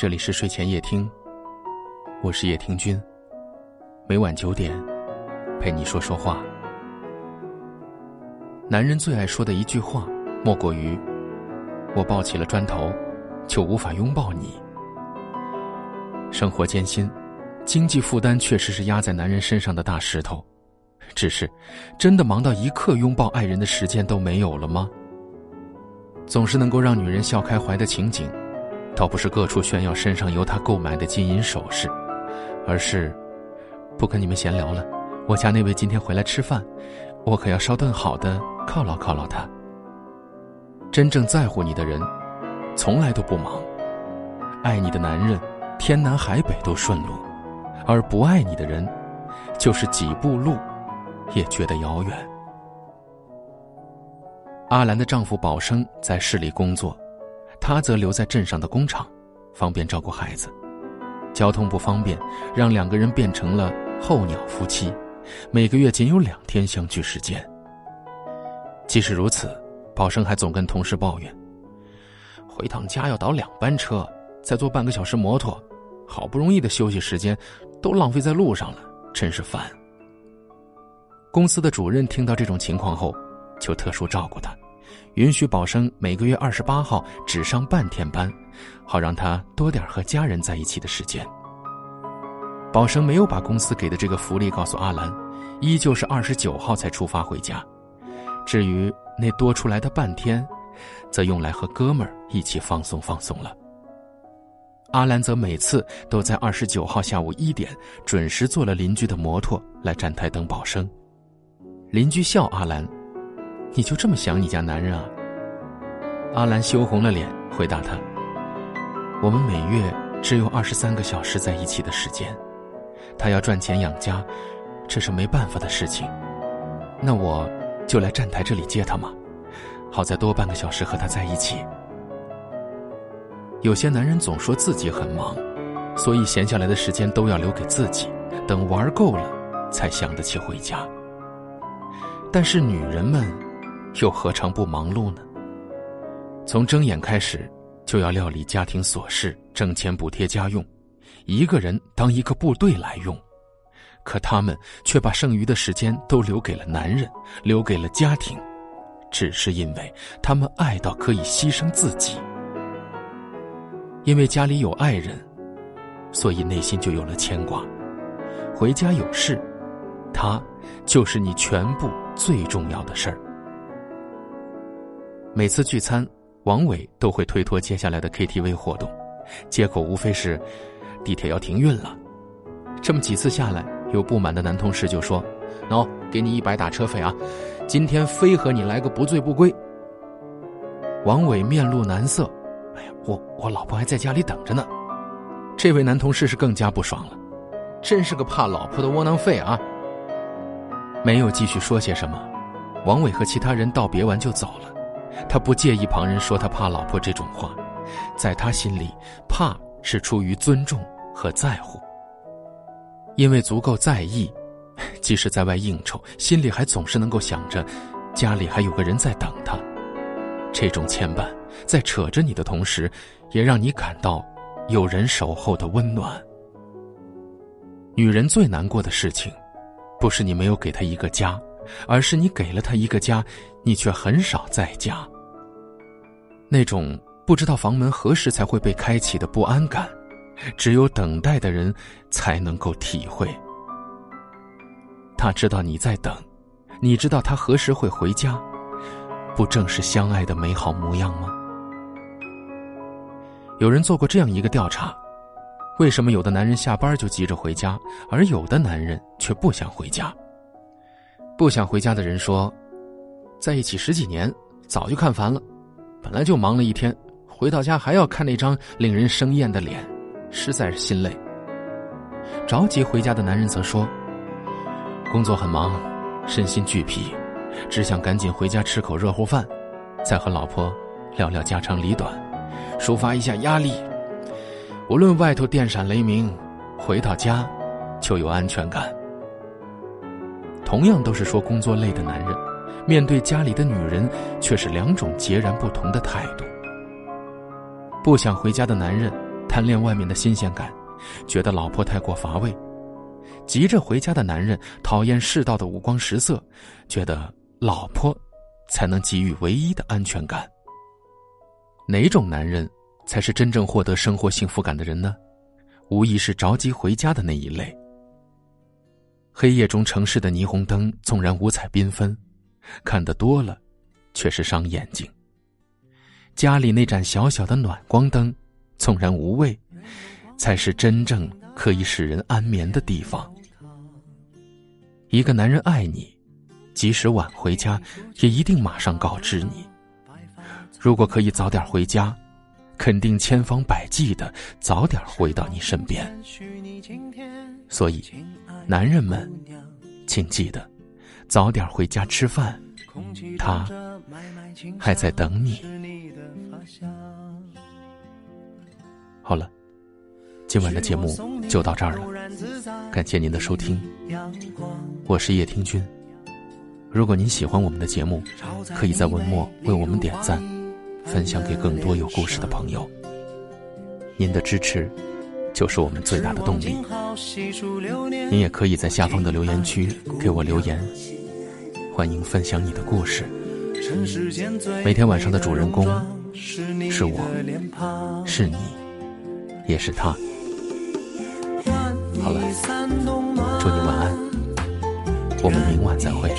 这里是睡前夜听，我是夜听君。每晚九点，陪你说说话。男人最爱说的一句话，莫过于“我抱起了砖头，就无法拥抱你。”生活艰辛，经济负担确实是压在男人身上的大石头。只是，真的忙到一刻拥抱爱人的时间都没有了吗？总是能够让女人笑开怀的情景，倒不是各处炫耀身上由他购买的金银首饰，而是不跟你们闲聊了。我家那位今天回来吃饭，我可要烧顿好的犒劳犒劳他。真正在乎你的人，从来都不忙；爱你的男人，天南海北都顺路；而不爱你的人，就是几步路。也觉得遥远。阿兰的丈夫宝生在市里工作，他则留在镇上的工厂，方便照顾孩子。交通不方便，让两个人变成了候鸟夫妻，每个月仅有两天相聚时间。即使如此，宝生还总跟同事抱怨：回趟家要倒两班车，再坐半个小时摩托，好不容易的休息时间都浪费在路上了，真是烦。公司的主任听到这种情况后，就特殊照顾他，允许宝生每个月二十八号只上半天班，好让他多点和家人在一起的时间。宝生没有把公司给的这个福利告诉阿兰，依旧是二十九号才出发回家。至于那多出来的半天，则用来和哥们儿一起放松放松了。阿兰则每次都在二十九号下午一点准时坐了邻居的摩托来站台等宝生。邻居笑阿兰：“你就这么想你家男人啊？”阿兰羞红了脸，回答他：“我们每月只有二十三个小时在一起的时间，他要赚钱养家，这是没办法的事情。那我就来站台这里接他嘛，好在多半个小时和他在一起。”有些男人总说自己很忙，所以闲下来的时间都要留给自己，等玩够了，才想得起回家。但是女人们，又何尝不忙碌呢？从睁眼开始，就要料理家庭琐事，挣钱补贴家用，一个人当一个部队来用。可他们却把剩余的时间都留给了男人，留给了家庭，只是因为他们爱到可以牺牲自己。因为家里有爱人，所以内心就有了牵挂。回家有事，他就是你全部。最重要的事儿。每次聚餐，王伟都会推脱接下来的 KTV 活动，借口无非是地铁要停运了。这么几次下来，有不满的男同事就说：“喏，给你一百打车费啊，今天非和你来个不醉不归。”王伟面露难色：“哎呀，我我老婆还在家里等着呢。”这位男同事是更加不爽了：“真是个怕老婆的窝囊废啊！”没有继续说些什么，王伟和其他人道别完就走了。他不介意旁人说他怕老婆这种话，在他心里，怕是出于尊重和在乎。因为足够在意，即使在外应酬，心里还总是能够想着家里还有个人在等他。这种牵绊，在扯着你的同时，也让你感到有人守候的温暖。女人最难过的事情。不是你没有给她一个家，而是你给了她一个家，你却很少在家。那种不知道房门何时才会被开启的不安感，只有等待的人才能够体会。他知道你在等，你知道他何时会回家，不正是相爱的美好模样吗？有人做过这样一个调查。为什么有的男人下班就急着回家，而有的男人却不想回家？不想回家的人说：“在一起十几年，早就看烦了。本来就忙了一天，回到家还要看那张令人生厌的脸，实在是心累。”着急回家的男人则说：“工作很忙，身心俱疲，只想赶紧回家吃口热乎饭，再和老婆聊聊家长里短，抒发一下压力。”无论外头电闪雷鸣，回到家就有安全感。同样都是说工作累的男人，面对家里的女人却是两种截然不同的态度。不想回家的男人，贪恋外面的新鲜感，觉得老婆太过乏味；急着回家的男人讨厌世道的五光十色，觉得老婆才能给予唯一的安全感。哪种男人才是真正获得生活幸福感的人呢？无疑是着急回家的那一类。黑夜中城市的霓虹灯纵然五彩缤纷，看得多了，却是伤眼睛。家里那盏小小的暖光灯，纵然无味，才是真正可以使人安眠的地方。一个男人爱你，即使晚回家，也一定马上告知你。如果可以早点回家，肯定千方百计的早点回到你身边。所以，男人们，请记得早点回家吃饭，他还在等你。好了，今晚的节目就到这儿了，感谢您的收听，我是叶听君。如果您喜欢我们的节目，可以在文末为我们点赞。分享给更多有故事的朋友。您的支持，就是我们最大的动力。您也可以在下方的留言区给我留言，欢迎分享你的故事。每天晚上的主人公是我，是你，也是他。好了，祝你晚安，我们明晚再会。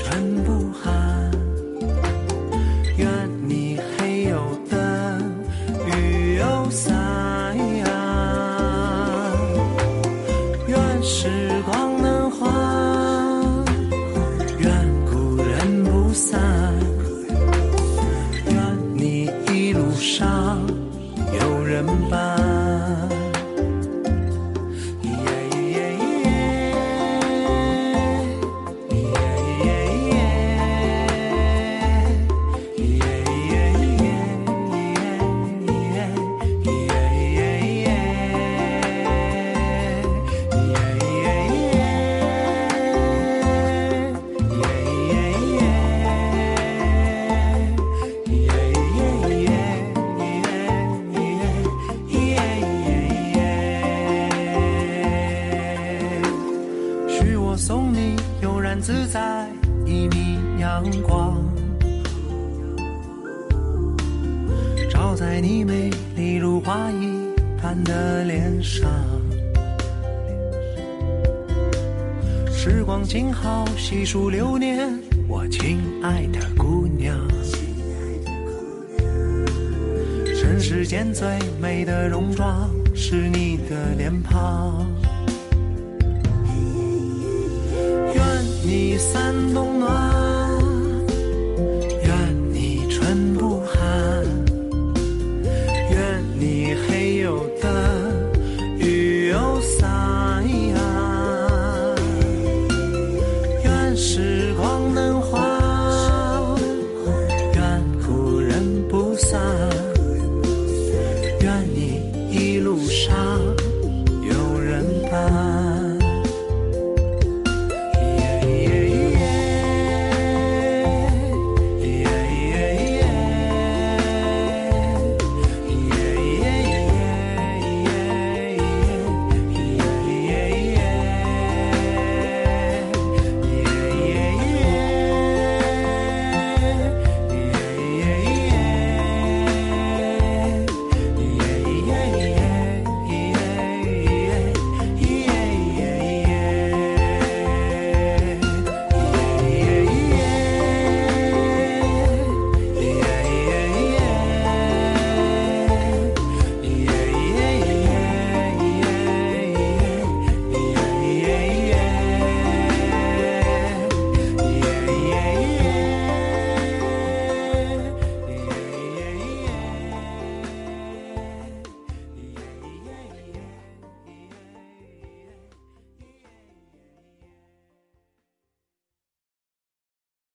自在一米阳光，照在你美丽如花一般的脸上。时光静好，细数流年，我亲爱的姑娘。尘世间最美的容妆，是你的脸庞。你三冬暖。